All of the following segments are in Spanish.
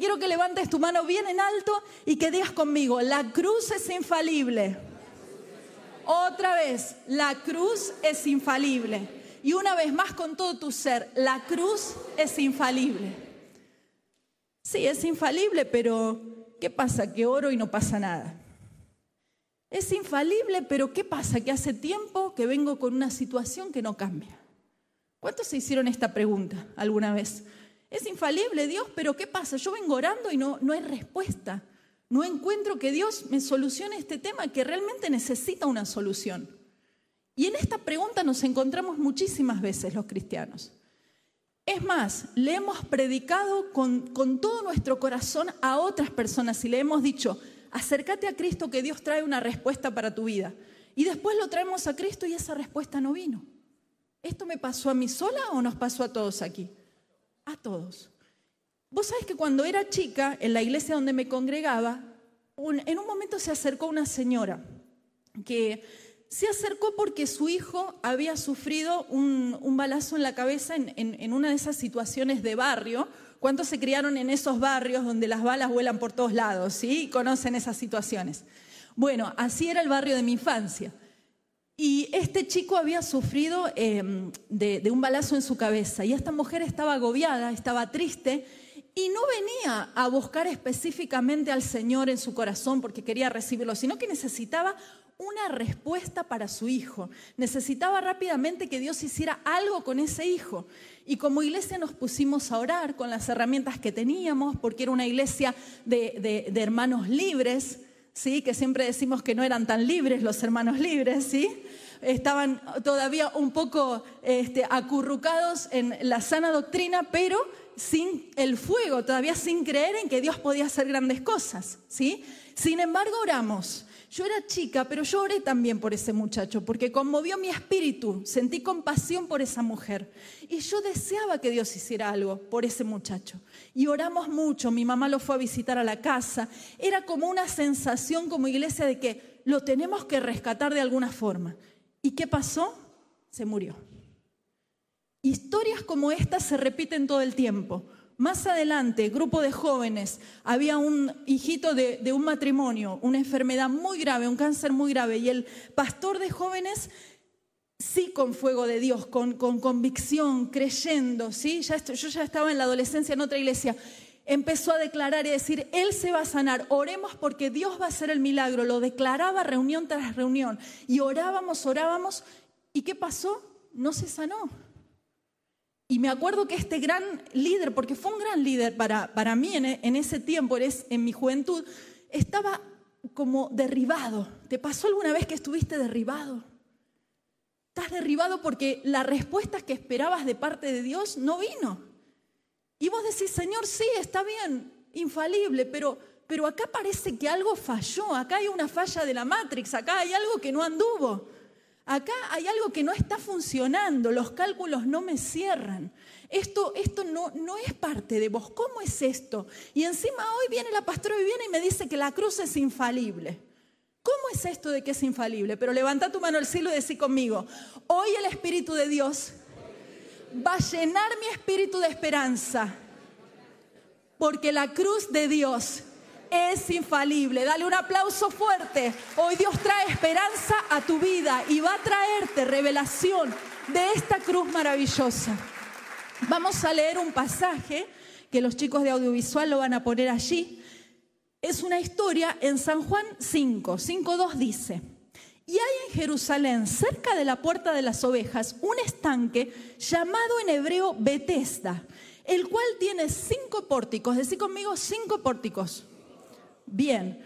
quiero que levantes tu mano bien en alto y que digas conmigo, la cruz es infalible. Otra vez, la cruz es infalible. Y una vez más con todo tu ser, la cruz es infalible. Sí, es infalible, pero ¿qué pasa? Que oro y no pasa nada. Es infalible, pero ¿qué pasa? Que hace tiempo que vengo con una situación que no cambia. ¿Cuántos se hicieron esta pregunta alguna vez? Es infalible Dios, pero ¿qué pasa? Yo vengo orando y no, no hay respuesta. No encuentro que Dios me solucione este tema que realmente necesita una solución. Y en esta pregunta nos encontramos muchísimas veces los cristianos. Es más, le hemos predicado con, con todo nuestro corazón a otras personas y le hemos dicho, acércate a Cristo que Dios trae una respuesta para tu vida. Y después lo traemos a Cristo y esa respuesta no vino. ¿Esto me pasó a mí sola o nos pasó a todos aquí? A todos. Vos sabés que cuando era chica, en la iglesia donde me congregaba, en un momento se acercó una señora que se acercó porque su hijo había sufrido un, balazo en la cabeza en, en, una de esas situaciones de barrio. ¿Cuántos se criaron en esos barrios donde las balas vuelan por todos lados? ¿Sí? Conocen esas situaciones. Bueno, así era el barrio de mi infancia. Y este chico había sufrido em, de, un balazo en su cabeza y esta mujer estaba agobiada, estaba triste y no venía a buscar específicamente al Señor en su corazón porque quería recibirlo, sino que necesitaba una respuesta para su hijo. Necesitaba rápidamente que Dios hiciera algo con ese hijo. Y como iglesia nos pusimos a orar con las herramientas que teníamos, porque era una iglesia de, de hermanos libres, ¿sí? que siempre decimos que no eran tan libres los hermanos libres, ¿sí? estaban todavía un poco este, acurrucados en la sana doctrina, pero sin el fuego, todavía sin creer en que Dios podía hacer grandes cosas. ¿sí? Sin embargo, oramos. Yo era chica, pero yo oré también por ese muchacho, porque conmovió mi espíritu, sentí compasión por esa mujer. Y yo deseaba que Dios hiciera algo por ese muchacho. Y oramos mucho, mi mamá lo fue a visitar a la casa. Era como una sensación como iglesia de que lo tenemos que rescatar de alguna forma. ¿Y qué pasó? Se murió. Historias como estas se repiten todo el tiempo. Más adelante, grupo de jóvenes, había un hijito de, un matrimonio, una enfermedad muy grave, un cáncer muy grave, y el pastor de jóvenes, sí con fuego de Dios, con, convicción, creyendo, ¿sí? Ya yo ya estaba en la adolescencia en otra iglesia, empezó a declarar y decir, Él se va a sanar, oremos porque Dios va a hacer el milagro, lo declaraba reunión tras reunión, y orábamos, orábamos, ¿y qué pasó? No se sanó. Y me acuerdo que este gran líder, porque fue un gran líder para, para mí en, en ese tiempo, en mi juventud, estaba como derribado. ¿Te pasó alguna vez que estuviste derribado? Estás derribado porque la respuesta que esperabas de parte de Dios no vino. Y vos decís, Señor, sí, está bien, infalible, pero, pero acá parece que algo falló, acá hay una falla de la Matrix, acá hay algo que no anduvo. Acá hay algo que no está funcionando, los cálculos no me cierran. Esto, esto no, no es parte de vos. ¿Cómo es esto? Y encima hoy viene la pastora Viviana y me dice que la cruz es infalible. ¿Cómo es esto de que es infalible? Pero levanta tu mano al cielo y decí conmigo, hoy el Espíritu de Dios va a llenar mi espíritu de esperanza, porque la cruz de Dios es infalible. Dale un aplauso fuerte. Hoy Dios trae esperanza a tu vida y va a traerte revelación de esta cruz maravillosa. Vamos a leer un pasaje que los chicos de audiovisual lo van a poner allí. Es una historia en San Juan 5, 5.2 dice, y hay en Jerusalén, cerca de la puerta de las ovejas, un estanque llamado en hebreo Betesda, el cual tiene cinco pórticos. Decí conmigo cinco pórticos bien,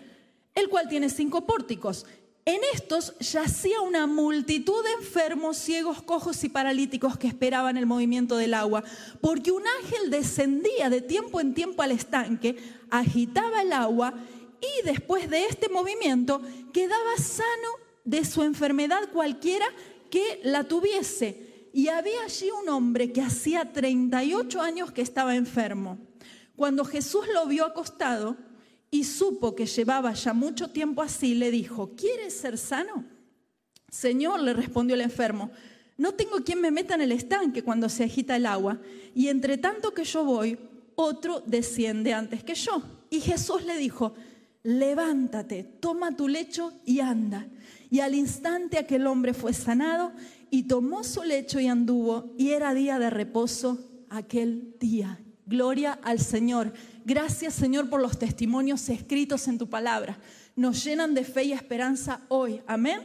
el cual tiene cinco pórticos. En estos yacía una multitud de enfermos, ciegos, cojos y paralíticos que esperaban el movimiento del agua, porque un ángel descendía de tiempo en tiempo al estanque, agitaba el agua y después de este movimiento quedaba sano de su enfermedad cualquiera que la tuviese. Y había allí un hombre que hacía 38 años que estaba enfermo. Cuando Jesús lo vio acostado, y supo que llevaba ya mucho tiempo así, le dijo, ¿quieres ser sano? Señor, le respondió el enfermo, no tengo quien me meta en el estanque cuando se agita el agua, y entre tanto que yo voy, otro desciende antes que yo. Y Jesús le dijo, levántate, toma tu lecho y anda. Y al instante aquel hombre fue sanado y tomó su lecho y anduvo, y era día de reposo aquel día. Gloria al Señor. Gracias Señor por los testimonios escritos en tu palabra. Nos llenan de fe y esperanza hoy. Amén.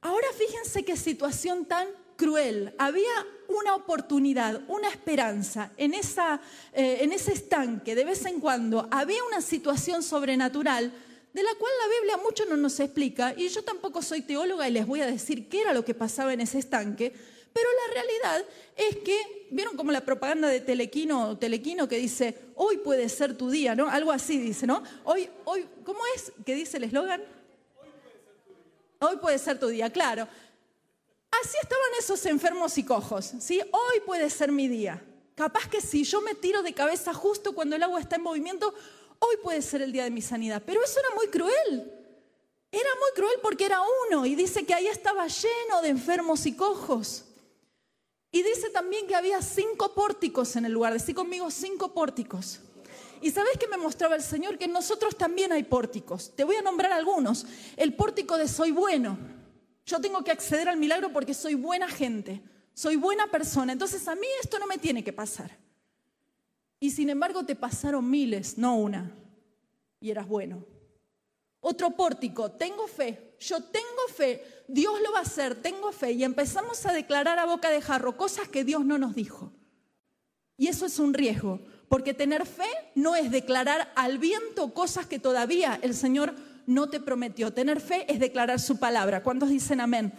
Ahora fíjense qué situación tan cruel. Había una oportunidad, una esperanza en, esa, eh, en ese estanque. De vez en cuando había una situación sobrenatural de la cual la Biblia mucho no nos explica. Y yo tampoco soy teóloga y les voy a decir qué era lo que pasaba en ese estanque. Pero la realidad es que, ¿vieron como la propaganda de Telequino, Telequino que dice, hoy puede ser tu día, ¿no? Algo así dice, ¿no? Hoy, hoy, ¿cómo es que dice el eslogan? Hoy puede ser tu día, claro. Así estaban esos enfermos y cojos, ¿sí? Hoy puede ser mi día. Capaz que si yo me tiro de cabeza justo cuando el agua está en movimiento, hoy puede ser el día de mi sanidad. Pero eso era muy cruel. Era muy cruel porque era uno y dice que ahí estaba lleno de enfermos y cojos. Y dice también que había cinco pórticos en el lugar. Decí conmigo cinco pórticos. Y sabes que me mostraba el Señor que en nosotros también hay pórticos. Te voy a nombrar algunos. El pórtico de soy bueno. Yo tengo que acceder al milagro porque soy buena gente, soy buena persona. Entonces a mí esto no me tiene que pasar. Y sin embargo te pasaron miles, no una. Y eras bueno. Otro pórtico, tengo fe, yo tengo fe, Dios lo va a hacer, tengo fe. Y empezamos a declarar a boca de jarro cosas que Dios no nos dijo. Y eso es un riesgo, porque tener fe no es declarar al viento cosas que todavía el Señor no te prometió. Tener fe es declarar su palabra. ¿Cuántos dicen amén?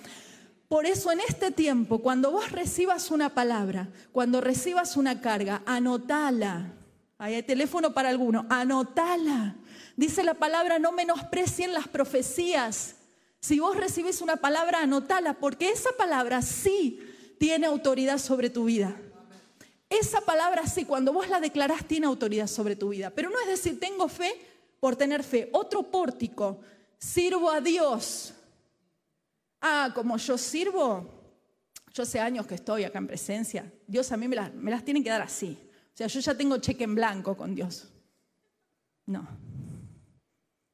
Por eso en este tiempo, cuando vos recibas una palabra, cuando recibas una carga, anotala. Hay teléfono para alguno, anotala. Dice la palabra, no menosprecien las profecías. Si vos recibís una palabra, anotala, porque esa palabra sí tiene autoridad sobre tu vida. Esa palabra sí, cuando vos la declarás, tiene autoridad sobre tu vida. Pero no es decir, tengo fe por tener fe. Otro pórtico, sirvo a Dios. Ah, como yo sirvo, yo hace años que estoy acá en presencia, Dios a mí me las, me las tiene que dar así. O sea, yo ya tengo cheque en blanco con Dios. No.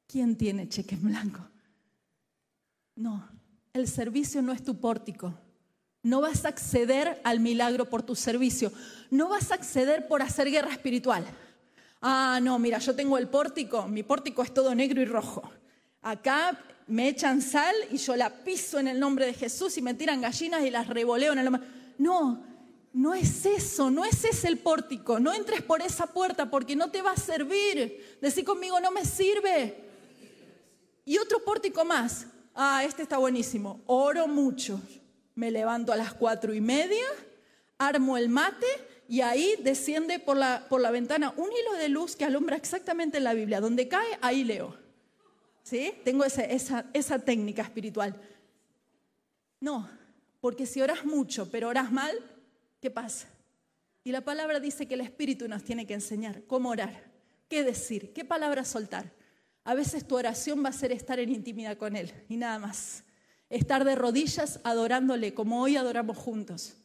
¿Quién tiene cheque en blanco? No, el servicio no es tu pórtico. No vas a acceder al milagro por tu servicio. No vas a acceder por hacer guerra espiritual. Ah, no, mira, yo tengo el pórtico, mi pórtico es todo negro y rojo. Acá me echan sal y yo la piso en el nombre de Jesús y me tiran gallinas y las revoleo en el nombre. No, no es eso, no es ese el pórtico. No entres por esa puerta porque no te va a servir. Decí conmigo, no me sirve. Y otro pórtico más. Ah, este está buenísimo. Oro mucho. Me levanto a las cuatro y media, armo el mate y ahí desciende por la, por la ventana un hilo de luz que alumbra exactamente en la Biblia. Donde cae, ahí leo. ¿Sí? Tengo esa, esa, esa técnica espiritual. No, porque si oras mucho, pero oras mal, ¿qué pasa? Y la palabra dice que el Espíritu nos tiene que enseñar cómo orar, qué decir, qué palabras soltar. A veces tu oración va a ser estar en intimidad con Él y nada más. Estar de rodillas adorándole como hoy adoramos juntos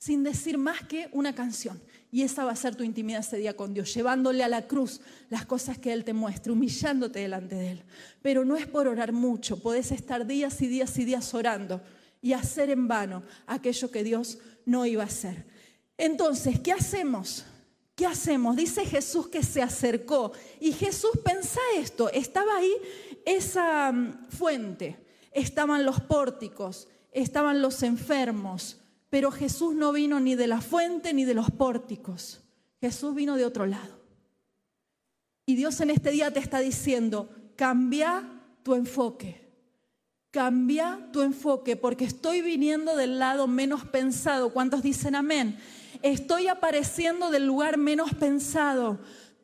sin decir más que una canción. Y esa va a ser tu intimidad ese día con Dios, llevándole a la cruz las cosas que Él te muestra, humillándote delante de Él. Pero no es por orar mucho, podés estar días y días y días orando y hacer en vano aquello que Dios no iba a hacer. Entonces, ¿qué hacemos? ¿Qué hacemos? Dice Jesús que se acercó. Y Jesús, pensa esto, estaba ahí esa mm, fuente, estaban los pórticos, estaban los enfermos, pero Jesús no vino ni de la fuente ni de los pórticos. Jesús vino de otro lado. Y Dios en este día te está diciendo, cambia tu enfoque. Cambia tu enfoque porque estoy viniendo del lado menos pensado. ¿Cuántos dicen amén? Estoy apareciendo del lugar menos pensado.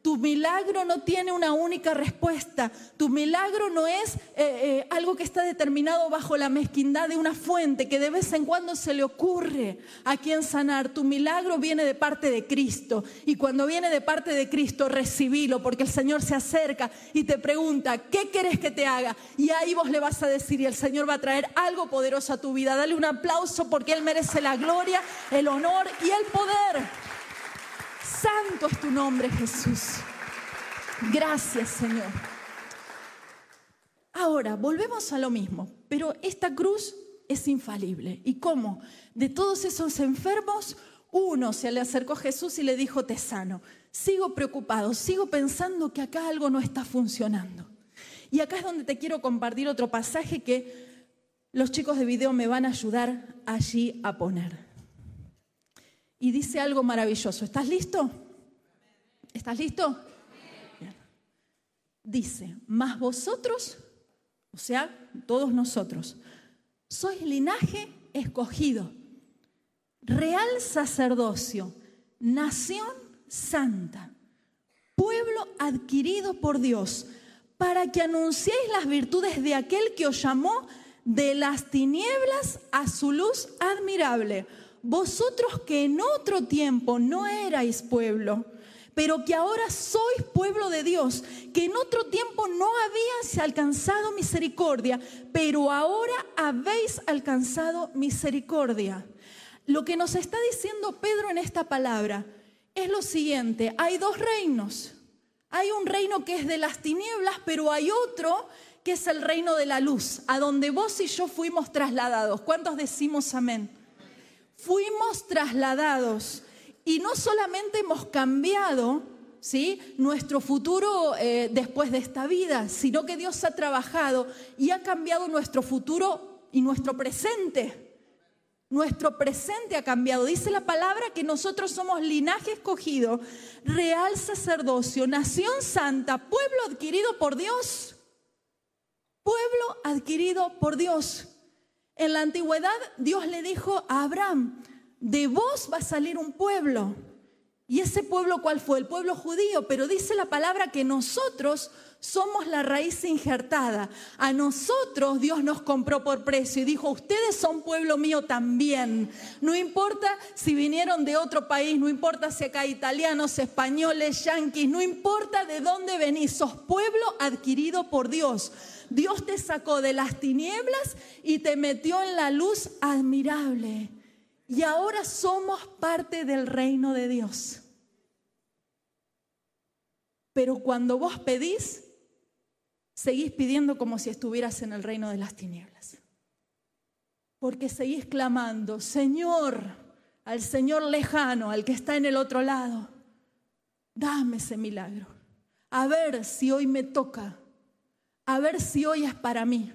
Tu milagro no tiene una única respuesta. Tu milagro no es eh, eh, algo que está determinado bajo la mezquindad de una fuente que de vez en cuando se le ocurre a quien sanar. Tu milagro viene de parte de Cristo. Y cuando viene de parte de Cristo, recibilo porque el Señor se acerca y te pregunta, ¿qué quieres que te haga? Y ahí vos le vas a decir y el Señor va a traer algo poderoso a tu vida. Dale un aplauso porque Él merece la gloria, el honor y el poder. Santo es tu nombre, Jesús. Gracias, Señor. Ahora, volvemos a lo mismo, pero esta cruz es infalible. ¿Y cómo? De todos esos enfermos, uno se le acercó a Jesús y le dijo, te sano. Sigo preocupado, sigo pensando que acá algo no está funcionando. Y acá es donde te quiero compartir otro pasaje que los chicos de video me van a ayudar allí a poner. Y dice algo maravilloso. ¿Estás listo? ¿Estás listo? Dice, más vosotros, o sea, todos nosotros, sois linaje escogido, real sacerdocio, nación santa, pueblo adquirido por Dios, para que anunciéis las virtudes de aquel que os llamó de las tinieblas a su luz admirable. Vosotros que en otro tiempo no erais pueblo, pero que ahora sois pueblo de Dios, que en otro tiempo no habíais alcanzado misericordia, pero ahora habéis alcanzado misericordia. Lo que nos está diciendo Pedro en esta palabra es lo siguiente, hay dos reinos. Hay un reino que es de las tinieblas, pero hay otro que es el reino de la luz, a donde vos y yo fuimos trasladados. ¿Cuántos decimos amén? Fuimos trasladados y no solamente hemos cambiado ¿sí? nuestro futuro eh, después de esta vida, sino que Dios ha trabajado y ha cambiado nuestro futuro y nuestro presente. Nuestro presente ha cambiado. Dice la palabra que nosotros somos linaje escogido, real sacerdocio, nación santa, pueblo adquirido por Dios pueblo adquirido por Dios. En la antigüedad Dios le dijo a Abraham, de vos va a salir un pueblo. ¿Y ese pueblo cuál fue? El pueblo judío, pero dice la palabra que nosotros somos la raíz injertada. A nosotros Dios nos compró por precio y dijo, ustedes son pueblo mío también. No importa si vinieron de otro país, no importa si acá italianos, españoles, yanquis, no importa de dónde venís, sos pueblo adquirido por Dios. Dios te sacó de las tinieblas y te metió en la luz admirable. Y ahora somos parte del reino de Dios. Pero cuando vos pedís, seguís pidiendo como si estuvieras en el reino de las tinieblas. Porque seguís clamando, Señor, al Señor lejano, al que está en el otro lado, dame ese milagro. A ver si hoy me toca a ver si hoy es para mí.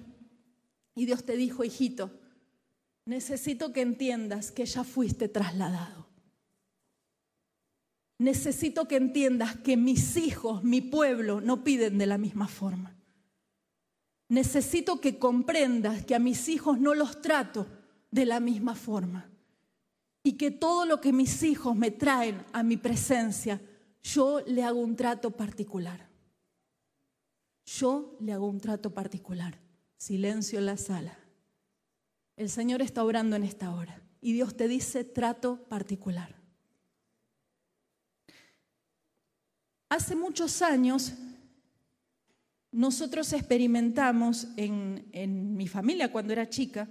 Y Dios te dijo, hijito, necesito que entiendas que ya fuiste trasladado. Necesito que entiendas que mis hijos, mi pueblo, no piden de la misma forma. Necesito que comprendas que a mis hijos no los trato de la misma forma. Y que todo lo que mis hijos me traen a mi presencia, yo le hago un trato particular. Yo le hago un trato particular. Silencio en la sala. El Señor está obrando en esta hora y Dios te dice trato particular. Hace muchos años nosotros experimentamos en, en, mi familia cuando era chica.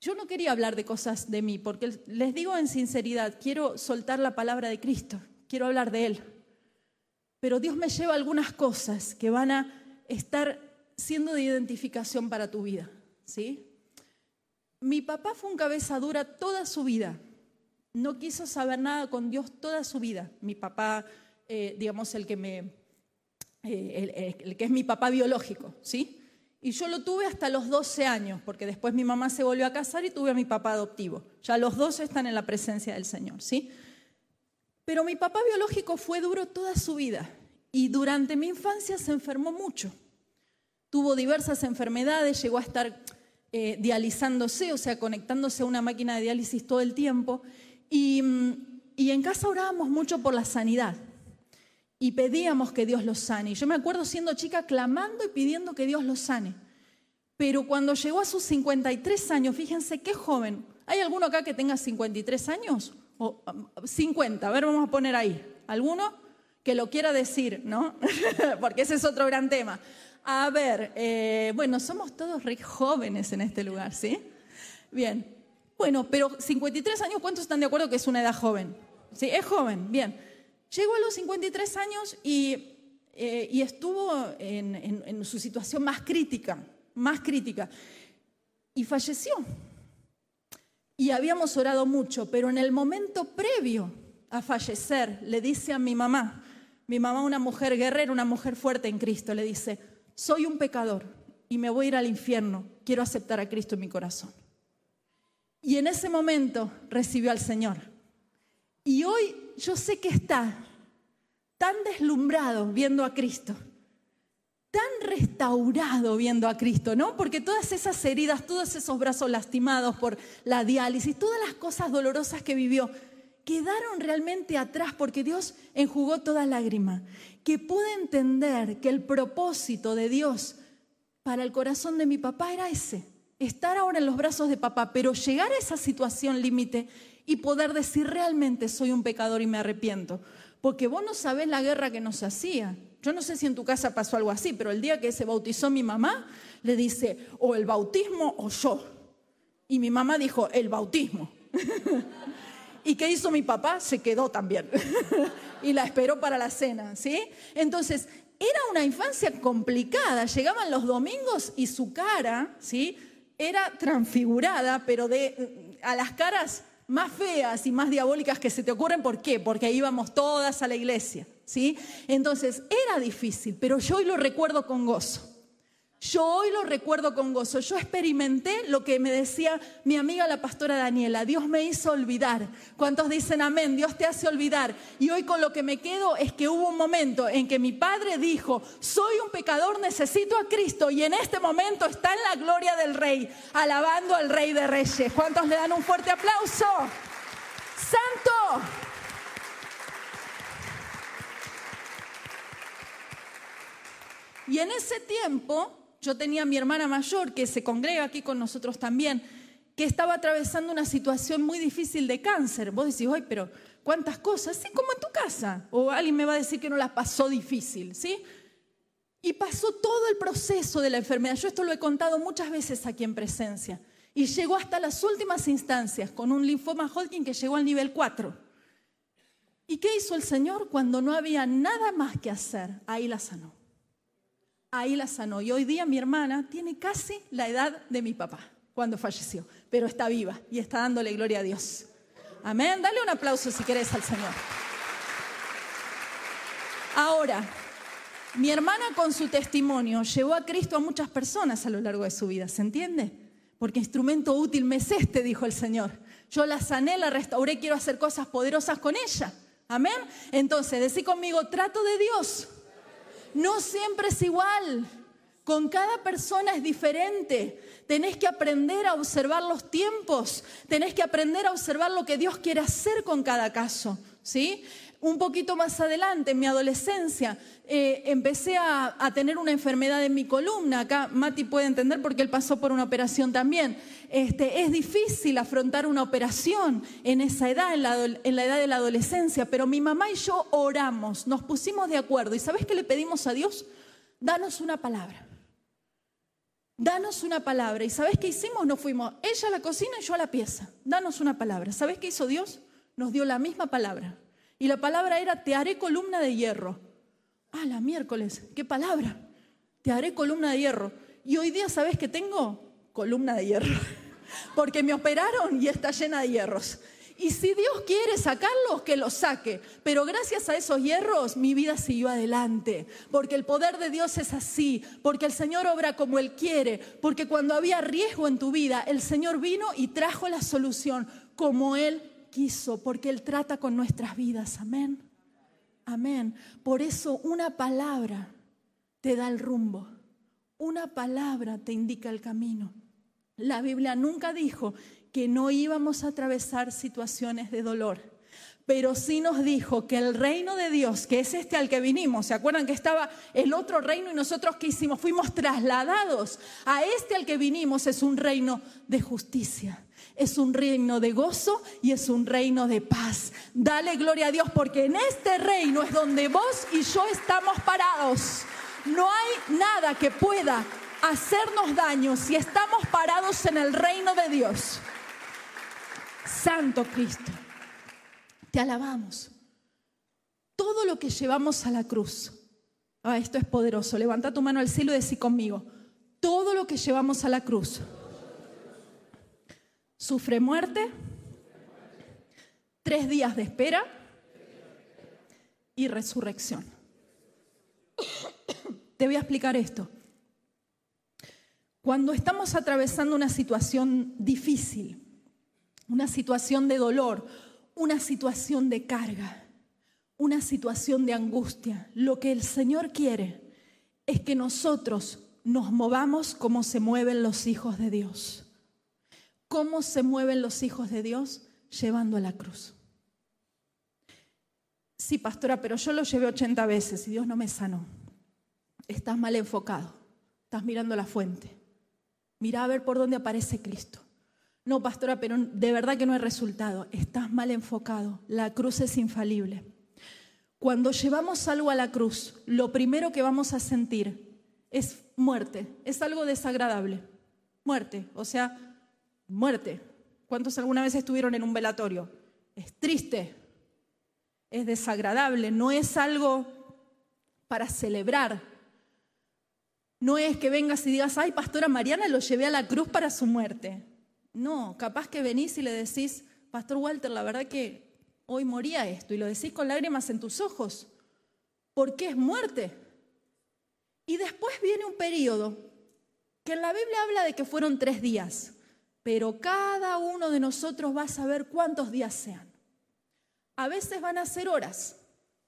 Yo no quería hablar de cosas de mí, porque les digo en sinceridad, quiero soltar la palabra de Cristo, quiero hablar de Él pero Dios me lleva algunas cosas que van a estar siendo de identificación para tu vida, ¿sí? Mi papá fue un cabeza dura toda su vida. No quiso saber nada con Dios toda su vida. Mi papá, eh, digamos, el que me, eh, el, que es mi papá biológico, ¿sí? Y yo lo tuve hasta los 12 años, porque después mi mamá se volvió a casar y tuve a mi papá adoptivo. Ya los dos están en la presencia del Señor, ¿sí? Pero mi papá biológico fue duro toda su vida y durante mi infancia se enfermó mucho. Tuvo diversas enfermedades, llegó a estar eh, dializándose, o sea, conectándose a una máquina de diálisis todo el tiempo. Y, en casa orábamos mucho por la sanidad y pedíamos que Dios los sane. Yo me acuerdo siendo chica clamando y pidiendo que Dios los sane. Pero cuando llegó a sus 53 años, fíjense qué joven. ¿Hay alguno acá que tenga 53 años? 50, a ver, vamos a poner ahí. ¿Alguno? Que lo quiera decir, ¿no? Porque ese es otro gran tema. A ver, eh, bueno, somos todos re jóvenes en este lugar, ¿sí? Bien. Bueno, pero 53 años, ¿cuántos están de acuerdo que es una edad joven? Sí, es joven, bien. Llegó a los 53 años y, eh, y estuvo en su situación más crítica, más crítica, y falleció. Y habíamos orado mucho, pero en el momento previo a fallecer, le dice a mi mamá, mi mamá una mujer guerrera, una mujer fuerte en Cristo, le dice, soy un pecador y me voy a ir al infierno, quiero aceptar a Cristo en mi corazón. Y en ese momento recibió al Señor. Y hoy yo sé que está tan deslumbrado viendo a Cristo, tan restaurado viendo a Cristo, ¿no? Porque todas esas heridas, todos esos brazos lastimados por la diálisis, todas las cosas dolorosas que vivió, quedaron realmente atrás porque Dios enjugó toda lágrima. Que pude entender que el propósito de Dios para el corazón de mi papá era ese, estar ahora en los brazos de papá, pero llegar a esa situación límite y poder decir realmente soy un pecador y me arrepiento. Porque vos no sabés la guerra que nos hacía. Yo no sé si en tu casa pasó algo así, pero el día que se bautizó mi mamá, le dice, o el bautismo o yo. Y mi mamá dijo, el bautismo. ¿Y qué hizo mi papá? Se quedó también. y la esperó para la cena, ¿sí? Entonces, era una infancia complicada. Llegaban los domingos y su cara, ¿sí? Era transfigurada, pero de, a las caras más feas y más diabólicas que se te ocurren. ¿Por qué? Porque íbamos todas a la iglesia, ¿sí? Entonces, era difícil, pero yo hoy lo recuerdo con gozo. Yo hoy lo recuerdo con gozo. Yo experimenté lo que me decía mi amiga la pastora Daniela. Dios me hizo olvidar. ¿Cuántos dicen amén? Dios te hace olvidar. Y hoy con lo que me quedo es que hubo un momento en que mi padre dijo, soy un pecador, necesito a Cristo. Y en este momento está en la gloria del rey, alabando al rey de reyes. ¿Cuántos le dan un fuerte aplauso? Santo. Y en ese tiempo yo tenía a mi hermana mayor, que se congrega aquí con nosotros también, que estaba atravesando una situación muy difícil de cáncer. Vos decís, ay, pero ¿cuántas cosas? Sí, como en tu casa. O alguien me va a decir que no la pasó difícil, ¿sí? Y pasó todo el proceso de la enfermedad. Yo esto lo he contado muchas veces aquí en presencia. Y llegó hasta las últimas instancias con un linfoma Hodgkin que llegó al nivel 4. ¿Y qué hizo el Señor cuando no había nada más que hacer? Ahí la sanó ahí la sanó. Y hoy día mi hermana tiene casi la edad de mi papá cuando falleció, pero está viva y está dándole gloria a Dios. Amén. Dale un aplauso si querés al Señor. Ahora, mi hermana con su testimonio llevó a Cristo a muchas personas a lo largo de su vida, ¿se entiende? Porque instrumento útil me es este, dijo el Señor. Yo la sané, la restauré, quiero hacer cosas poderosas con ella. Amén. Entonces, decí conmigo, trato de Dios no siempre es igual. Con cada persona es diferente. Tenés que aprender a observar los tiempos. Tenés que aprender a observar lo que Dios quiere hacer con cada caso. ¿Sí? Un poquito más adelante, en mi adolescencia, eh, empecé a, tener una enfermedad en mi columna. Acá Mati puede entender porque él pasó por una operación también. Este, es difícil afrontar una operación en esa edad, en la, edad de la adolescencia, pero mi mamá y yo oramos, nos pusimos de acuerdo. ¿Y sabes qué le pedimos a Dios? Danos una palabra. Danos una palabra. ¿Y sabes qué hicimos? Nos fuimos, ella a la cocina y yo a la pieza. Danos una palabra. ¿Sabes qué hizo Dios? Nos dio la misma palabra. Y la palabra era, te haré columna de hierro. Ah, la miércoles, qué palabra. Te haré columna de hierro. Y hoy día, ¿sabes qué tengo? Columna de hierro. Porque me operaron y está llena de hierros. Y si Dios quiere sacarlos, que los saque. Pero gracias a esos hierros mi vida siguió adelante. Porque el poder de Dios es así. Porque el Señor obra como Él quiere. Porque cuando había riesgo en tu vida, el Señor vino y trajo la solución como Él quiso, porque Él trata con nuestras vidas. Amén. Amén. Por eso una palabra te da el rumbo. Una palabra te indica el camino. La Biblia nunca dijo que no íbamos a atravesar situaciones de dolor pero sí nos dijo que el reino de Dios, que es este al que vinimos, ¿se acuerdan que estaba el otro reino y nosotros que hicimos? Fuimos trasladados a este al que vinimos, es un reino de justicia, es un reino de gozo y es un reino de paz. Dale gloria a Dios porque en este reino es donde vos y yo estamos parados. No hay nada que pueda hacernos daño si estamos parados en el reino de Dios. Santo Cristo, te alabamos. todo lo que llevamos a la cruz. Ah, esto es poderoso. Levanta tu mano al cielo y decí conmigo. Todo lo que llevamos a la cruz. Sufre muerte, tres días de espera y resurrección. Te voy a explicar esto. Cuando estamos atravesando una situación difícil, una situación de dolor, una situación de carga, una situación de angustia, lo que el Señor quiere es que nosotros nos movamos como se mueven los hijos de Dios. ¿Cómo se mueven los hijos de Dios? Llevando a la cruz. Sí, pastora, pero yo lo llevé 80 veces y Dios no me sanó. Estás mal enfocado. Estás mirando la fuente. Mira a ver por dónde aparece Cristo. No, pastora, pero de verdad que no hay resultado. Estás mal enfocado. La cruz es infalible. Cuando llevamos algo a la cruz, lo primero que vamos a sentir es muerte. Es algo desagradable. Muerte. O sea, muerte. ¿Cuántos alguna vez estuvieron en un velatorio? Es triste, es desagradable, no es algo para celebrar. No es que vengas y digas, ay, pastora Mariana lo llevé a la cruz para su muerte. No, capaz que venís y le decís, pastor Walter, la verdad que hoy moría esto, y lo decís con lágrimas en tus ojos, porque es muerte. Y después viene un periodo que en la Biblia habla de que fueron tres días, pero cada uno de nosotros va a saber cuántos días sean. A veces van a ser horas,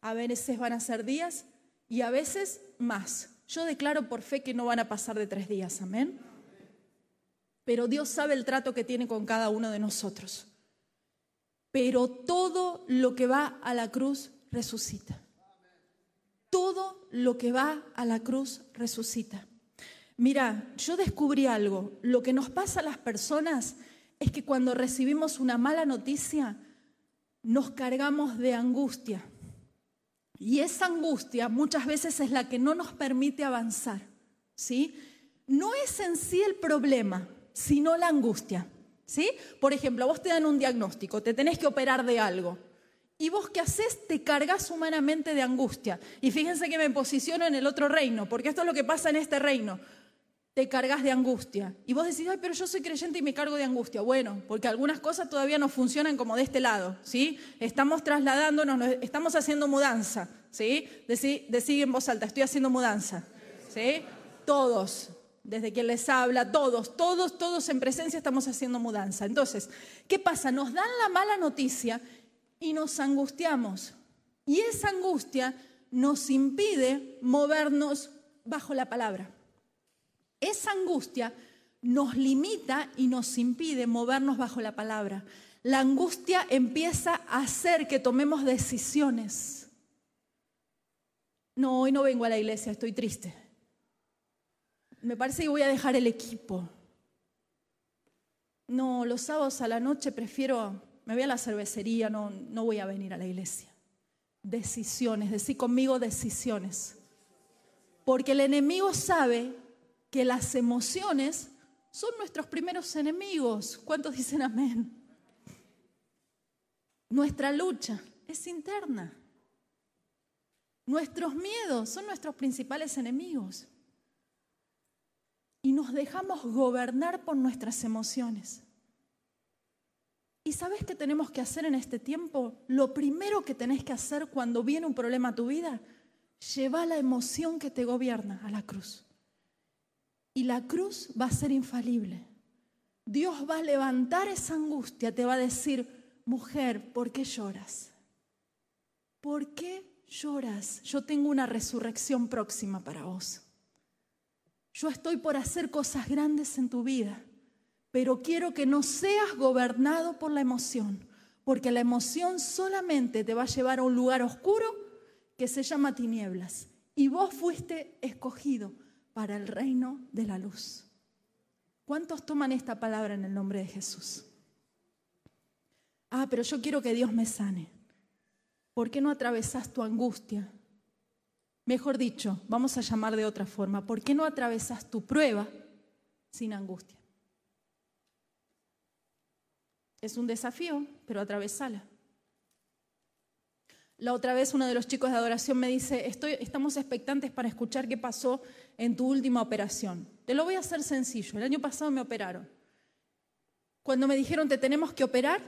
a veces van a ser días y a veces más. Yo declaro por fe que no van a pasar de tres días, amén. Pero Dios sabe el trato que tiene con cada uno de nosotros. Pero todo lo que va a la cruz resucita. Todo lo que va a la cruz resucita. Mira, yo descubrí algo. Lo que nos pasa a las personas es que cuando recibimos una mala noticia, nos cargamos de angustia. Y esa angustia muchas veces es la que no nos permite avanzar. ¿sí? No es en sí el problema, sino la angustia. ¿sí? Por ejemplo, vos te dan un diagnóstico, te tenés que operar de algo. ¿Y vos qué haces? Te cargas humanamente de angustia. Y fíjense que me posiciono en el otro reino, porque esto es lo que pasa en este reino te cargas de angustia. Y vos decís, ay, pero yo soy creyente y me cargo de angustia. Bueno, porque algunas cosas todavía no funcionan como de este lado, ¿sí? Estamos trasladándonos, estamos haciendo mudanza, ¿sí? Decí, decí en voz alta, estoy haciendo mudanza, ¿sí? Todos, desde quien les habla, todos, todos, todos en presencia estamos haciendo mudanza. Entonces, ¿qué pasa? Nos dan la mala noticia y nos angustiamos. Y esa angustia nos impide movernos bajo la palabra. Esa angustia nos limita y nos impide movernos bajo la palabra. La angustia empieza a hacer que tomemos decisiones. No, hoy no vengo a la iglesia, estoy triste. Me parece que voy a dejar el equipo. No, los sábados a la noche prefiero, me voy a la cervecería, no, no voy a venir a la iglesia. Decisiones, decir conmigo decisiones. Porque el enemigo sabe que las emociones son nuestros primeros enemigos. ¿Cuántos dicen amén? Nuestra lucha es interna. Nuestros miedos son nuestros principales enemigos. Y nos dejamos gobernar por nuestras emociones. ¿Y sabes qué tenemos que hacer en este tiempo? Lo primero que tenés que hacer cuando viene un problema a tu vida, lleva la emoción que te gobierna a la cruz. Y la cruz va a ser infalible. Dios va a levantar esa angustia, te va a decir, mujer, ¿por qué lloras? ¿Por qué lloras? Yo tengo una resurrección próxima para vos. Yo estoy por hacer cosas grandes en tu vida, pero quiero que no seas gobernado por la emoción, porque la emoción solamente te va a llevar a un lugar oscuro que se llama tinieblas. Y vos fuiste escogido para el reino de la luz. ¿Cuántos toman esta palabra en el nombre de Jesús? Ah, pero yo quiero que Dios me sane. ¿Por qué no atravesas tu angustia? Mejor dicho, vamos a llamar de otra forma, ¿por qué no atravesas tu prueba sin angustia? Es un desafío, pero atravesala. La otra vez uno de los chicos de adoración me dice, Estoy, estamos expectantes para escuchar qué pasó en tu última operación. Te lo voy a hacer sencillo. El año pasado me operaron. Cuando me dijeron, te tenemos que operar,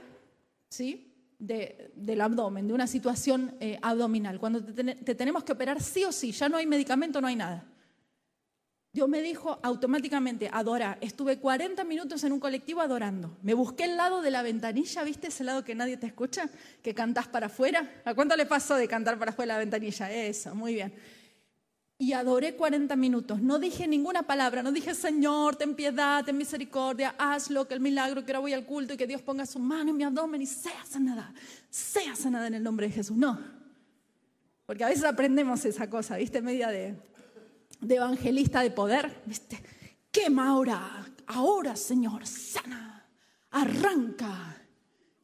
¿sí? del abdomen, de una situación eh, abdominal. Cuando te, tenemos que operar sí o sí, ya no hay medicamento, no hay nada. Dios me dijo automáticamente, adora. Estuve 40 minutos en un colectivo adorando. Me busqué el lado de la ventanilla, ¿viste ese lado que nadie te escucha? Que cantás para afuera. ¿A cuánto le pasó de cantar para afuera la ventanilla? Eso, muy bien. Y adoré 40 minutos. No dije ninguna palabra. No dije, Señor, ten piedad, ten misericordia, hazlo, que el milagro, que ahora voy al culto y que Dios ponga su mano en mi abdomen y sea sanada. Sea sanada en el nombre de Jesús. No. Porque a veces aprendemos esa cosa, ¿viste? Media de, de evangelista de poder, ¿viste? Quema ahora, ahora, Señor, sana. Arranca.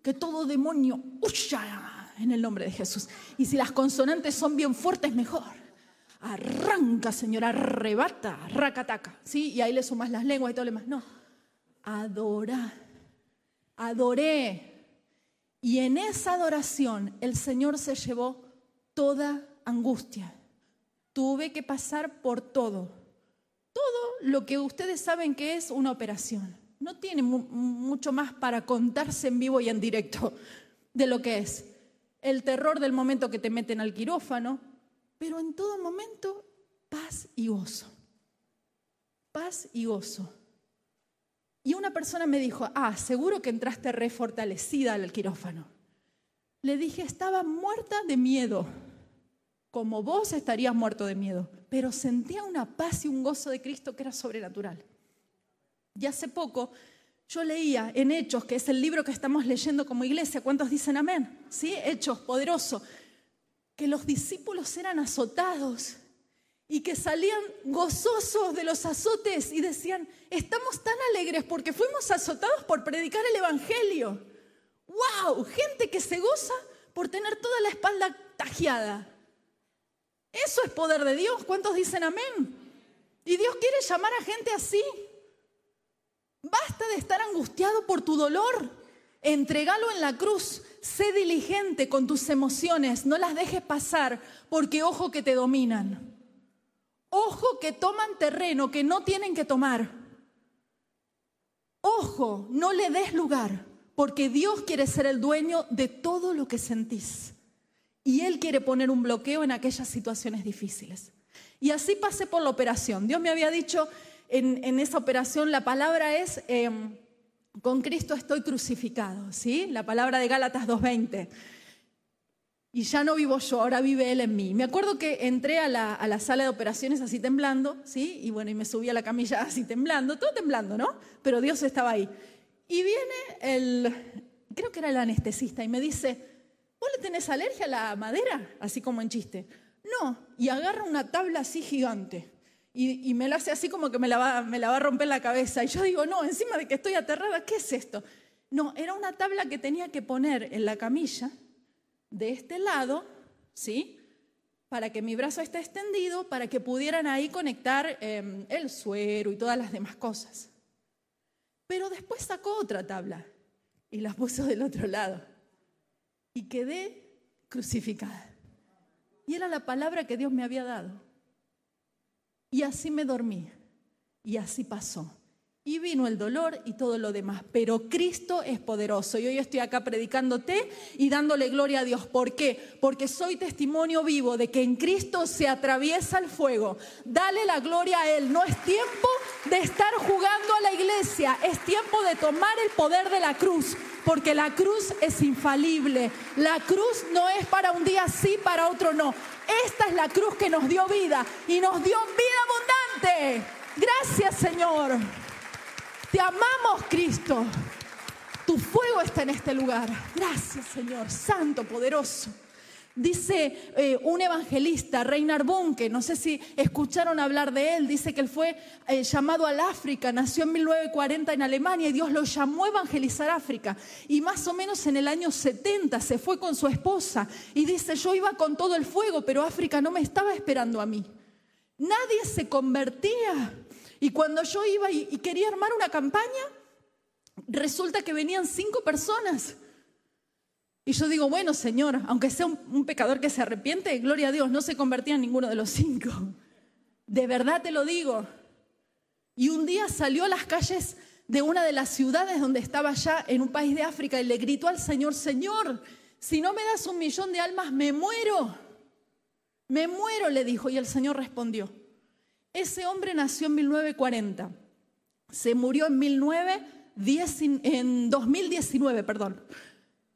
Que todo demonio huya en el nombre de Jesús. Y si las consonantes son bien fuertes, mejor arranca, Señor, arrebata, racataca, ¿sí? Y ahí le sumas las lenguas y todo lo demás. No, adora, adoré. Y en esa adoración el Señor se llevó toda angustia. Tuve que pasar por todo. Todo lo que ustedes saben que es una operación. No tiene mucho más para contarse en vivo y en directo de lo que es. El terror del momento que te meten al quirófano, pero en todo momento paz y gozo. Paz y gozo. Y una persona me dijo, ah, seguro que entraste refortalecida al quirófano. Le dije, estaba muerta de miedo, como vos estarías muerto de miedo, pero sentía una paz y un gozo de Cristo que era sobrenatural. Y hace poco yo leía en Hechos, que es el libro que estamos leyendo como iglesia, ¿cuántos dicen amén? ¿Sí? Hechos, poderoso que los discípulos eran azotados y que salían gozosos de los azotes y decían, estamos tan alegres porque fuimos azotados por predicar el Evangelio. ¡Wow! Gente que se goza por tener toda la espalda tajeada. Eso es poder de Dios. ¿Cuántos dicen amén? Y Dios quiere llamar a gente así. Basta de estar angustiado por tu dolor. Entregalo en la cruz. Sé diligente con tus emociones, no las dejes pasar, porque ojo que te dominan. Ojo que toman terreno que no tienen que tomar. Ojo, no le des lugar, porque Dios quiere ser el dueño de todo lo que sentís. Y Él quiere poner un bloqueo en aquellas situaciones difíciles. Y así pasé por la operación. Dios me había dicho en, esa operación, la palabra es... Em, con Cristo estoy crucificado, ¿sí? La palabra de Gálatas 2.20. Y ya no vivo yo, ahora vive Él en mí. Me acuerdo que entré a la, sala de operaciones así temblando, ¿sí? Y bueno, y me subí a la camilla así temblando, todo temblando, ¿no? Pero Dios estaba ahí. Y viene el, creo que era el anestesista, y me dice, ¿vos le tenés alergia a la madera? Así como en chiste. No, y agarra una tabla así gigante y, me lo hace así como que me la, va, a romper la cabeza. Y yo digo, no, encima de que estoy aterrada, ¿qué es esto? No, era una tabla que tenía que poner en la camilla de este lado, ¿sí? Para que mi brazo esté extendido, para que pudieran ahí conectar em, el suero y todas las demás cosas. Pero después sacó otra tabla y la puso del otro lado. Y quedé crucificada. Y era la palabra que Dios me había dado. Y así me dormí. Y así pasó. Y vino el dolor y todo lo demás. Pero Cristo es poderoso. Y hoy estoy acá predicándote y dándole gloria a Dios. ¿Por qué? Porque soy testimonio vivo de que en Cristo se atraviesa el fuego. Dale la gloria a Él. No es tiempo de estar jugando a la iglesia. Es tiempo de tomar el poder de la cruz. Porque la cruz es infalible. La cruz no es para un día sí, para otro no. Esta es la cruz que nos dio vida y nos dio vida abundante. Gracias Señor. Te amamos Cristo. Tu fuego está en este lugar. Gracias Señor, santo, poderoso. Dice eh, un evangelista, Reinar Bunke, no sé si escucharon hablar de él, dice que él fue eh, llamado al África, nació en 1940 en Alemania y Dios lo llamó a evangelizar África. Y más o menos en el año 70 se fue con su esposa y dice, yo iba con todo el fuego, pero África no me estaba esperando a mí. Nadie se convertía. Y cuando yo iba y quería armar una campaña, resulta que venían cinco personas Y yo digo, bueno, Señor, aunque sea un, pecador que se arrepiente, gloria a Dios, no se convertía en ninguno de los cinco. De verdad te lo digo. Y un día salió a las calles de una de las ciudades donde estaba ya en un país de África y le gritó al Señor, Señor, si no me das un millón de almas, me muero. Me muero, le dijo. Y el Señor respondió. Ese hombre nació en 1940. Se murió en, 1910, en 2019, perdón.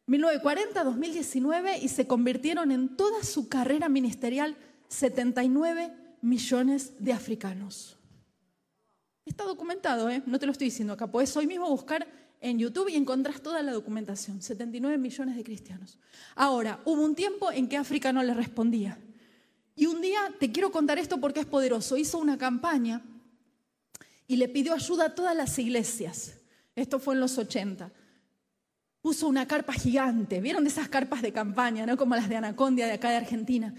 1940, 2019 y se convirtieron en toda su carrera ministerial 79 millones de africanos. Está documentado, ¿eh? no te lo estoy diciendo acá. Puedes hoy mismo buscar en YouTube y encontrás toda la documentación. 79 millones de cristianos. Ahora, hubo un tiempo en que África no le respondía. Y un día, te quiero contar esto porque es poderoso, hizo una campaña y le pidió ayuda a todas las iglesias. Esto fue en los 80 puso una carpa gigante. ¿Vieron esas carpas de campaña, no como las de Anacondia de acá de Argentina?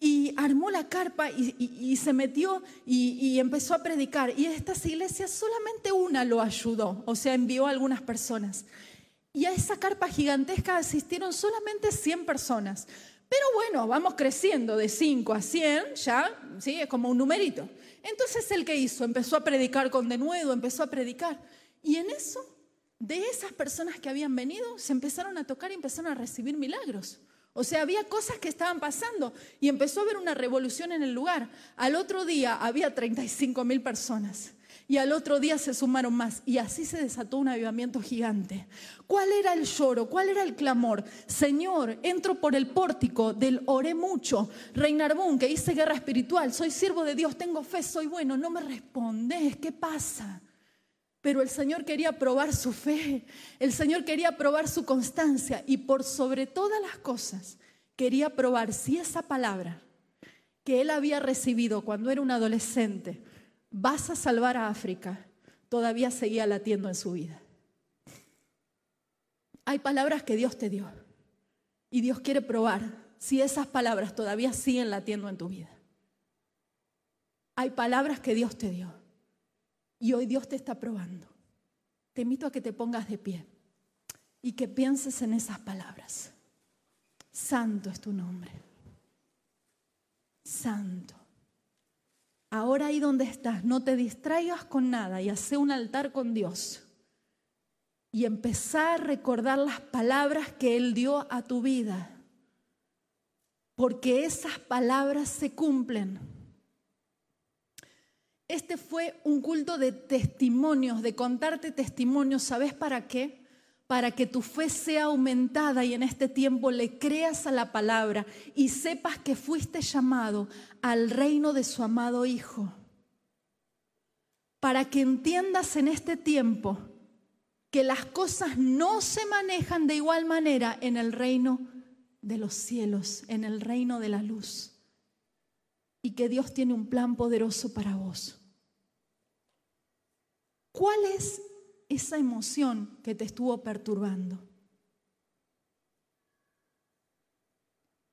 Y armó la carpa y, se metió y, empezó a predicar. Y estas iglesias solamente una lo ayudó, o sea, envió algunas personas. Y a esa carpa gigantesca asistieron solamente 100 personas. Pero bueno, vamos creciendo de 5 a 100, ya, ¿sí? Es como un numerito. Entonces, ¿el que hizo? Empezó a predicar con denuedo, empezó a predicar. Y en eso de esas personas que habían venido, se empezaron a tocar y empezaron a recibir milagros. O sea, había cosas que estaban pasando y empezó a haber una revolución en el lugar. Al otro día había 35 mil personas y al otro día se sumaron más y así se desató un avivamiento gigante. ¿Cuál era el lloro? ¿Cuál era el clamor? Señor, entro por el pórtico del oré mucho, Reinarbún, que hice guerra espiritual, soy siervo de Dios, tengo fe, soy bueno, no me respondes, ¿qué pasa? Pero el Señor quería probar su fe, el Señor quería probar su constancia y por sobre todas las cosas quería probar si esa palabra que él había recibido cuando era un adolescente, vas a salvar a África, todavía seguía latiendo en su vida. Hay palabras que Dios te dio y Dios quiere probar si esas palabras todavía siguen latiendo en tu vida. Hay palabras que Dios te dio y hoy Dios te está probando. Te invito a que te pongas de pie y que pienses en esas palabras. Santo es tu nombre. Santo. Ahora ahí donde estás, no te distraigas con nada y hace un altar con Dios. Y empezar a recordar las palabras que Él dio a tu vida. Porque esas palabras se cumplen. Este fue un culto de testimonios, de contarte testimonios. ¿Sabes para qué? Para que tu fe sea aumentada y en este tiempo le creas a la palabra y sepas que fuiste llamado al reino de su amado Hijo. Para que entiendas en este tiempo que las cosas no se manejan de igual manera en el reino de los cielos, en el reino de la luz. Y que Dios tiene un plan poderoso para vos. ¿Cuál es esa emoción que te estuvo perturbando?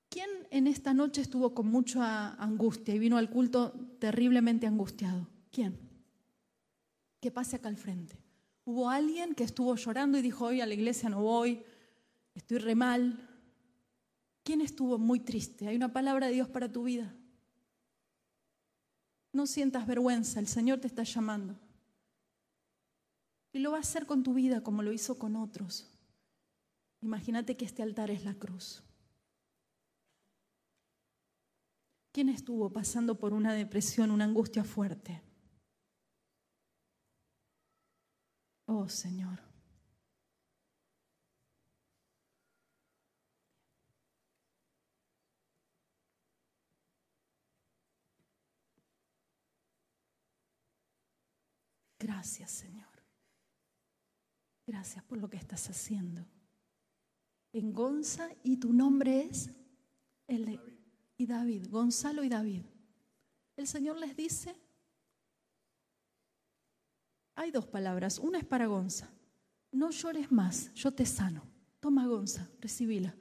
¿Quién en esta noche estuvo con mucha angustia y vino al culto terriblemente angustiado? ¿Quién? Que pase acá al frente. ¿Hubo alguien que estuvo llorando y dijo, hoy a la iglesia no voy, estoy re mal? ¿Quién estuvo muy triste? Hay una palabra de Dios para tu vida. No sientas vergüenza, el Señor te está llamando. Y lo va a hacer con tu vida como lo hizo con otros. Imagínate que este altar es la cruz. ¿Quién estuvo pasando por una depresión, una angustia fuerte? Oh Señor. Gracias, Señor. Gracias por lo que estás haciendo. En Gonza y tu nombre es el y David, Gonzalo y David. El Señor les dice, hay dos palabras, una es para Gonza, no llores más, yo te sano. Toma Gonza, recibila.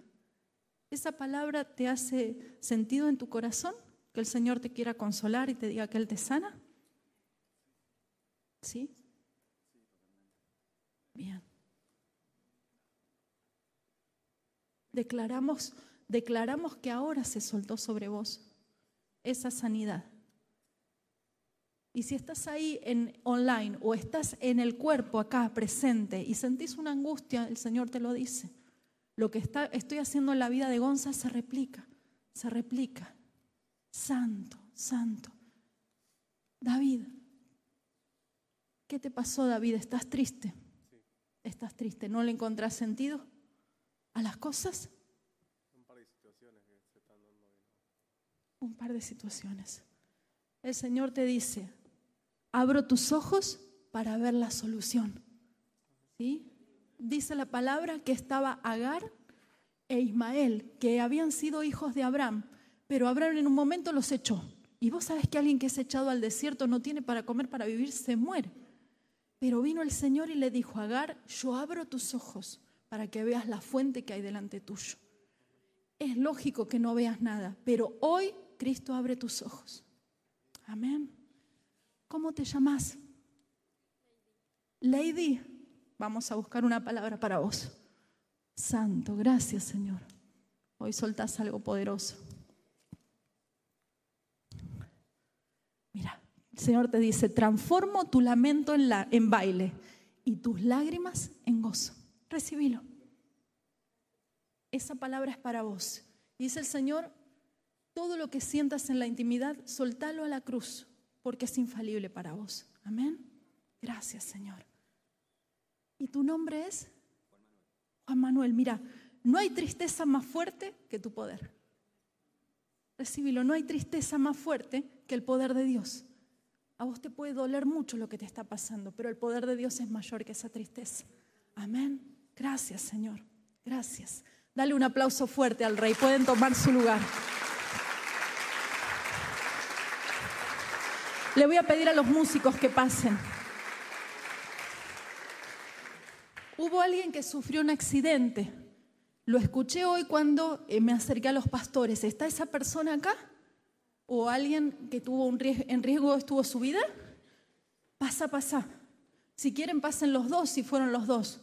¿Esa palabra te hace sentido en tu corazón? ¿Que el Señor te quiera consolar y te diga que Él te sana? ¿Sí? Bien. Declaramos, declaramos que ahora se soltó sobre vos esa sanidad. Y si estás ahí en online o estás en el cuerpo acá presente y sentís una angustia, el Señor te lo dice. Lo que está, estoy haciendo en la vida de Gonza se replica, se replica. Santo, santo. David, ¿qué te pasó David? ¿Estás triste? ¿Estás triste? ¿No le encontrás sentido a las cosas? Un par de situaciones que se están dando ahí. Un par de situaciones. El Señor te dice, abro tus ojos para ver la solución. ¿Sí? Dice la palabra que estaba Agar e Ismael, que habían sido hijos de Abraham, pero Abraham en un momento los echó. Y vos sabes que alguien que es echado al desierto no tiene para comer, para vivir, se muere. Pero vino el Señor y le dijo Agar, yo abro tus ojos para que veas la fuente que hay delante tuyo. Es lógico que no veas nada, pero hoy Cristo abre tus ojos. Amén. ¿Cómo te llamas? Lady. Vamos a buscar una palabra para vos. Santo, gracias Señor. Hoy soltás algo poderoso. Mira, el Señor te dice, transformo tu lamento en, en baile y tus lágrimas en gozo. Recibilo. Esa palabra es para vos. Dice el Señor, todo lo que sientas en la intimidad, soltalo a la cruz, porque es infalible para vos. Amén. Gracias, Señor. ¿Y tu nombre es? Juan Manuel. Mira, no hay tristeza más fuerte que tu poder. Recibilo, no hay tristeza más fuerte que el poder de Dios. A vos te puede doler mucho lo que te está pasando, pero el poder de Dios es mayor que esa tristeza. Amén. Gracias, Señor. Gracias. Dale un aplauso fuerte al Rey. Pueden tomar su lugar. Le voy a pedir a los músicos que pasen. Hubo alguien que sufrió un accidente. Lo escuché hoy cuando eh, me acerqué a los pastores. ¿Está esa persona acá? ¿O alguien que tuvo un riesgo, en riesgo estuvo su vida? Pasa, pasa. Si quieren, pasen los dos, si fueron los dos.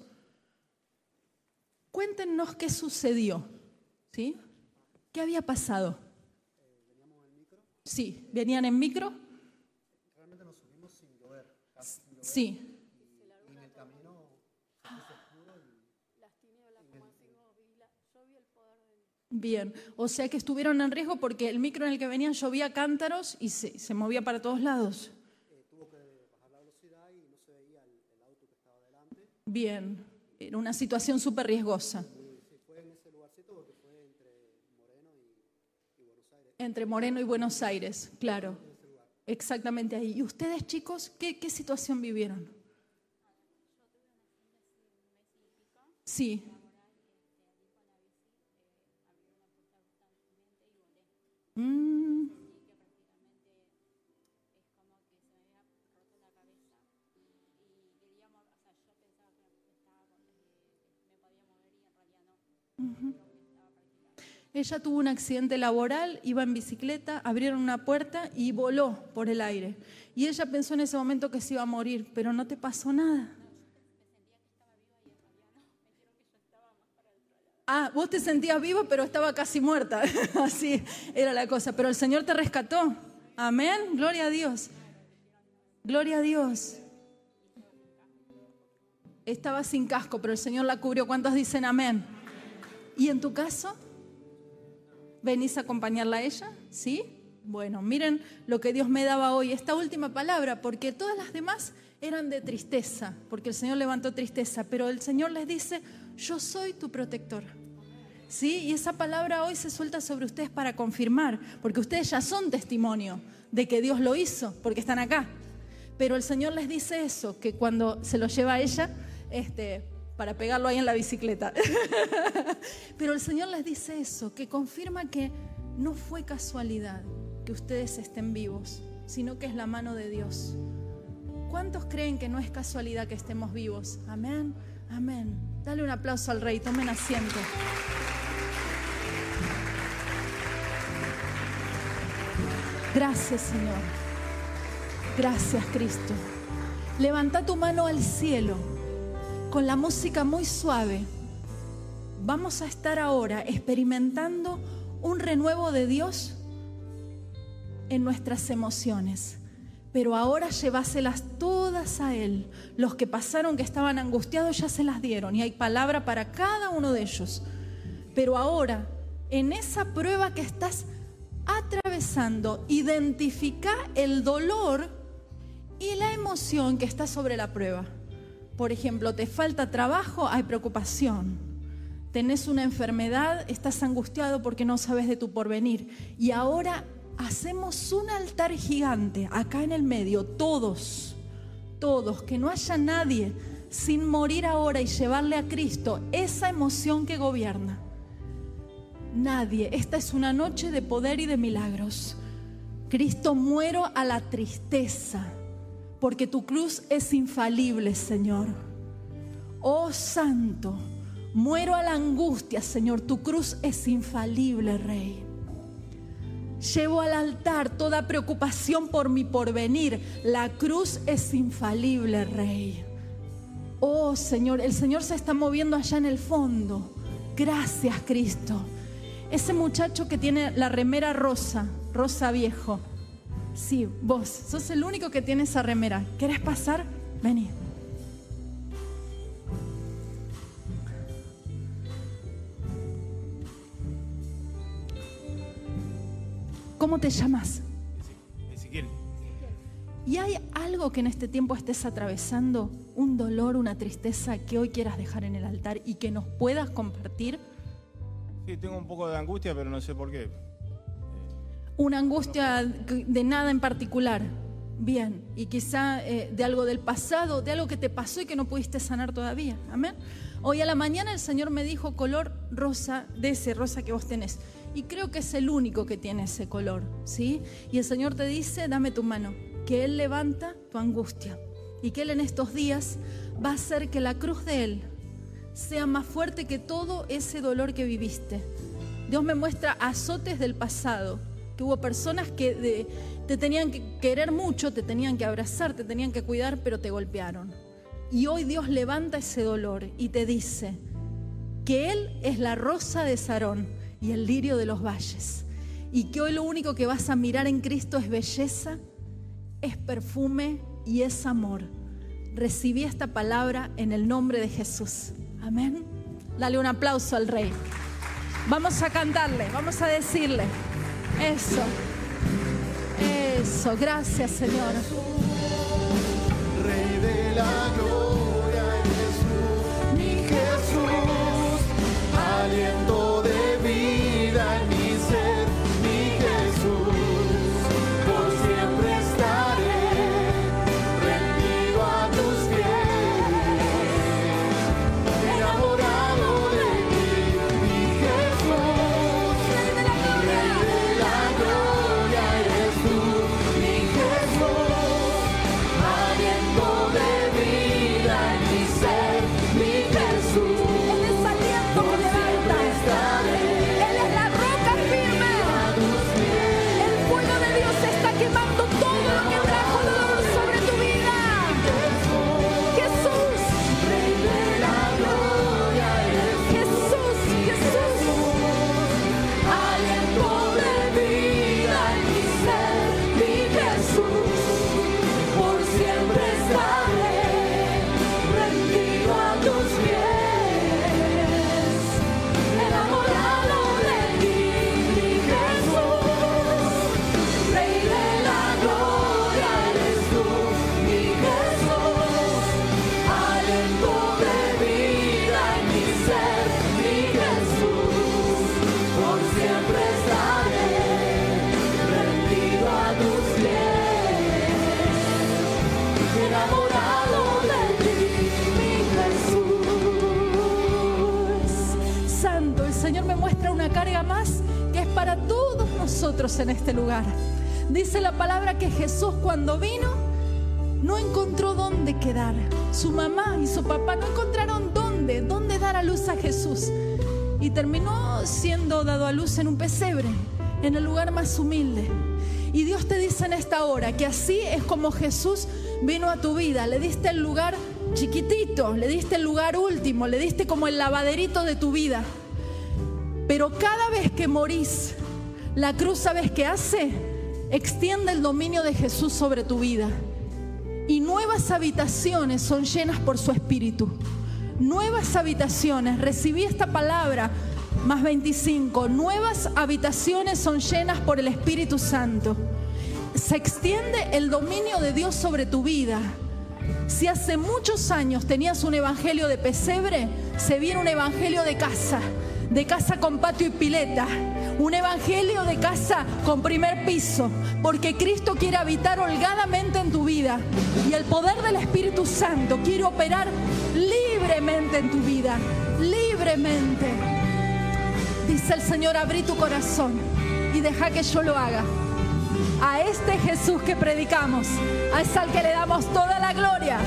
Cuéntenos qué sucedió. ¿Sí? ¿Qué había pasado? Sí, venían en micro. Realmente nos subimos sin llover, casi sin llover. Sí. En Bien, o sea que estuvieron en riesgo porque el micro en el que venían llovía cántaros y se, se movía para todos lados. eh, tuvo que bajar la velocidad y no se veía el, el auto que estaba delante. Bien, era una situación súper riesgosa. Entre Moreno y Buenos Aires, claro. Exactamente ahí. ¿Y ustedes, chicos, qué, qué situación vivieron? Sí. Mm, Ella tuvo un accidente laboral, iba en bicicleta, abrieron una puerta y voló por el aire. Y ella pensó en ese momento que se iba a morir, pero no te pasó nada. Ah, vos te sentías vivo, pero estaba casi muerta. Así era la cosa. Pero el Señor te rescató. Amén. Gloria a Dios. Gloria a Dios. Estaba sin casco, pero el Señor la cubrió. ¿Cuántos dicen amén? ¿Y en tu caso? ¿Venís a acompañarla a ella? ¿Sí? Bueno, miren lo que Dios me daba hoy, esta última palabra, porque todas las demás eran de tristeza, porque el Señor levantó tristeza, pero el Señor les dice, yo soy tu protector. ¿Sí? Y esa palabra hoy se suelta sobre ustedes para confirmar, porque ustedes ya son testimonio de que Dios lo hizo, porque están acá. Pero el Señor les dice eso, que cuando se lo lleva a ella, este, para pegarlo ahí en la bicicleta. Pero el Señor les dice eso, que confirma que no fue casualidad que ustedes estén vivos, sino que es la mano de Dios. ¿Cuántos creen que no es casualidad que estemos vivos? Amén, amén. Dale un aplauso al Rey, tomen asiento. Gracias Señor. Gracias Cristo. Levanta tu mano al cielo con la música muy suave. vamos a estar ahora experimentando un renuevo de Dios en nuestras emociones. Pero ahora lleváselas todas a Él. Los que pasaron que estaban angustiados ya se las dieron y hay palabra para cada uno de ellos. Pero ahora, en esa prueba que estás atravesando, identifica el dolor y la emoción que está sobre la prueba. Por ejemplo, te falta trabajo, hay preocupación. Tenés una enfermedad, estás angustiado porque no sabes de tu porvenir. Y ahora hacemos un altar gigante acá en el medio, todos, todos, que no haya nadie sin morir ahora y llevarle a Cristo esa emoción que gobierna. Nadie, esta es una noche de poder y de milagros. Cristo, muero a la tristeza, porque tu cruz es infalible, Señor. Oh Santo, muero a la angustia, Señor, tu cruz es infalible, Rey. Llevo al altar toda preocupación por mi porvenir. La cruz es infalible, Rey. Oh Señor, el Señor se está moviendo allá en el fondo. Gracias, Cristo. Ese muchacho que tiene la remera rosa, rosa viejo. Sí, vos, sos el único que tiene esa remera. ¿Querés pasar? Vení. ¿Cómo te llamas? Ezequiel. ¿Y hay algo que en este tiempo estés atravesando? ¿Un dolor, una tristeza que hoy quieras dejar en el altar y que nos puedas compartir? Sí, tengo un poco de angustia, pero no sé por qué. Una angustia de nada en particular. Bien, y quizá eh, de algo del pasado, de algo que te pasó y que no pudiste sanar todavía. Amén. Hoy a la mañana el Señor me dijo color rosa, de ese rosa que vos tenés. Y creo que es el único que tiene ese color, ¿sí? Y el Señor te dice, dame tu mano, que Él levanta tu angustia y que Él en estos días va a hacer que la cruz de Él sea más fuerte que todo ese dolor que viviste. Dios me muestra azotes del pasado, que hubo personas que te tenían que querer mucho, te tenían que abrazar, te tenían que cuidar, pero te golpearon. Y hoy Dios levanta ese dolor y te dice que Él es la rosa de Sarón y el lirio de los valles. Y que hoy lo único que vas a mirar en Cristo es belleza, es perfume y es amor. Recibí esta palabra en el nombre de Jesús. Amén. Dale un aplauso al Rey. Vamos a cantarle, vamos a decirle. Eso. Eso. Gracias, Señor. Rey de la gloria tú, mi Jesús, aliento de en este lugar. Dice la palabra que Jesús cuando vino no encontró dónde quedar. Su mamá y su papá no encontraron dónde, dónde dar a luz a Jesús. Y terminó siendo dado a luz en un pesebre, en el lugar más humilde. Y Dios te dice en esta hora que así es como Jesús vino a tu vida, le diste el lugar chiquitito, le diste el lugar último, le diste como el lavaderito de tu vida. Pero cada vez que morís, la cruz, ¿sabes qué hace? Extiende el dominio de Jesús sobre tu vida. Y nuevas habitaciones son llenas por su espíritu. Nuevas habitaciones. Recibí esta palabra más 25. Nuevas habitaciones son llenas por el Espíritu Santo. Se extiende el dominio de Dios sobre tu vida. Si hace muchos años tenías un evangelio de pesebre, se viene un evangelio de casa, de casa con patio y pileta, un evangelio de casa con primer piso, porque Cristo quiere habitar holgadamente en tu vida. Y el poder del Espíritu Santo quiere operar libremente en tu vida, libremente. Dice el Señor, abrí tu corazón y deja que yo lo haga. A este Jesús que predicamos, a ese al que le damos toda la gloria,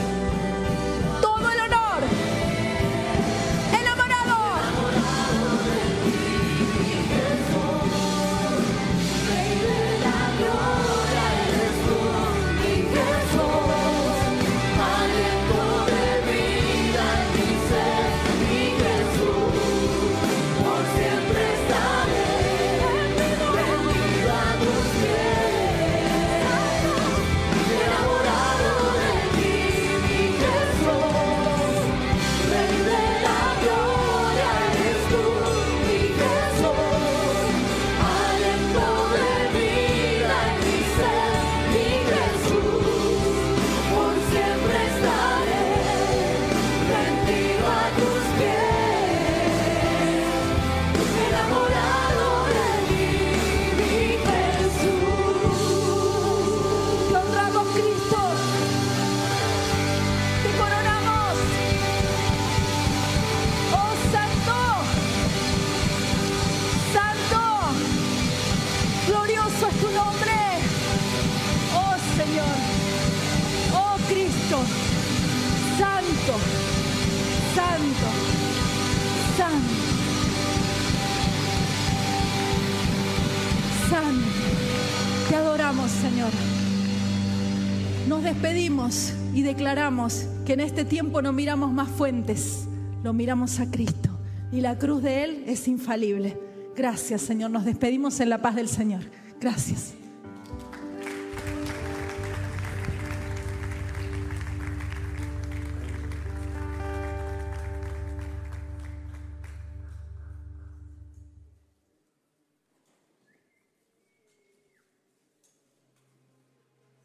en este tiempo no miramos más fuentes, lo miramos a Cristo. Y la cruz de Él es infalible. Gracias, Señor. Nos despedimos en la paz del Señor. Gracias.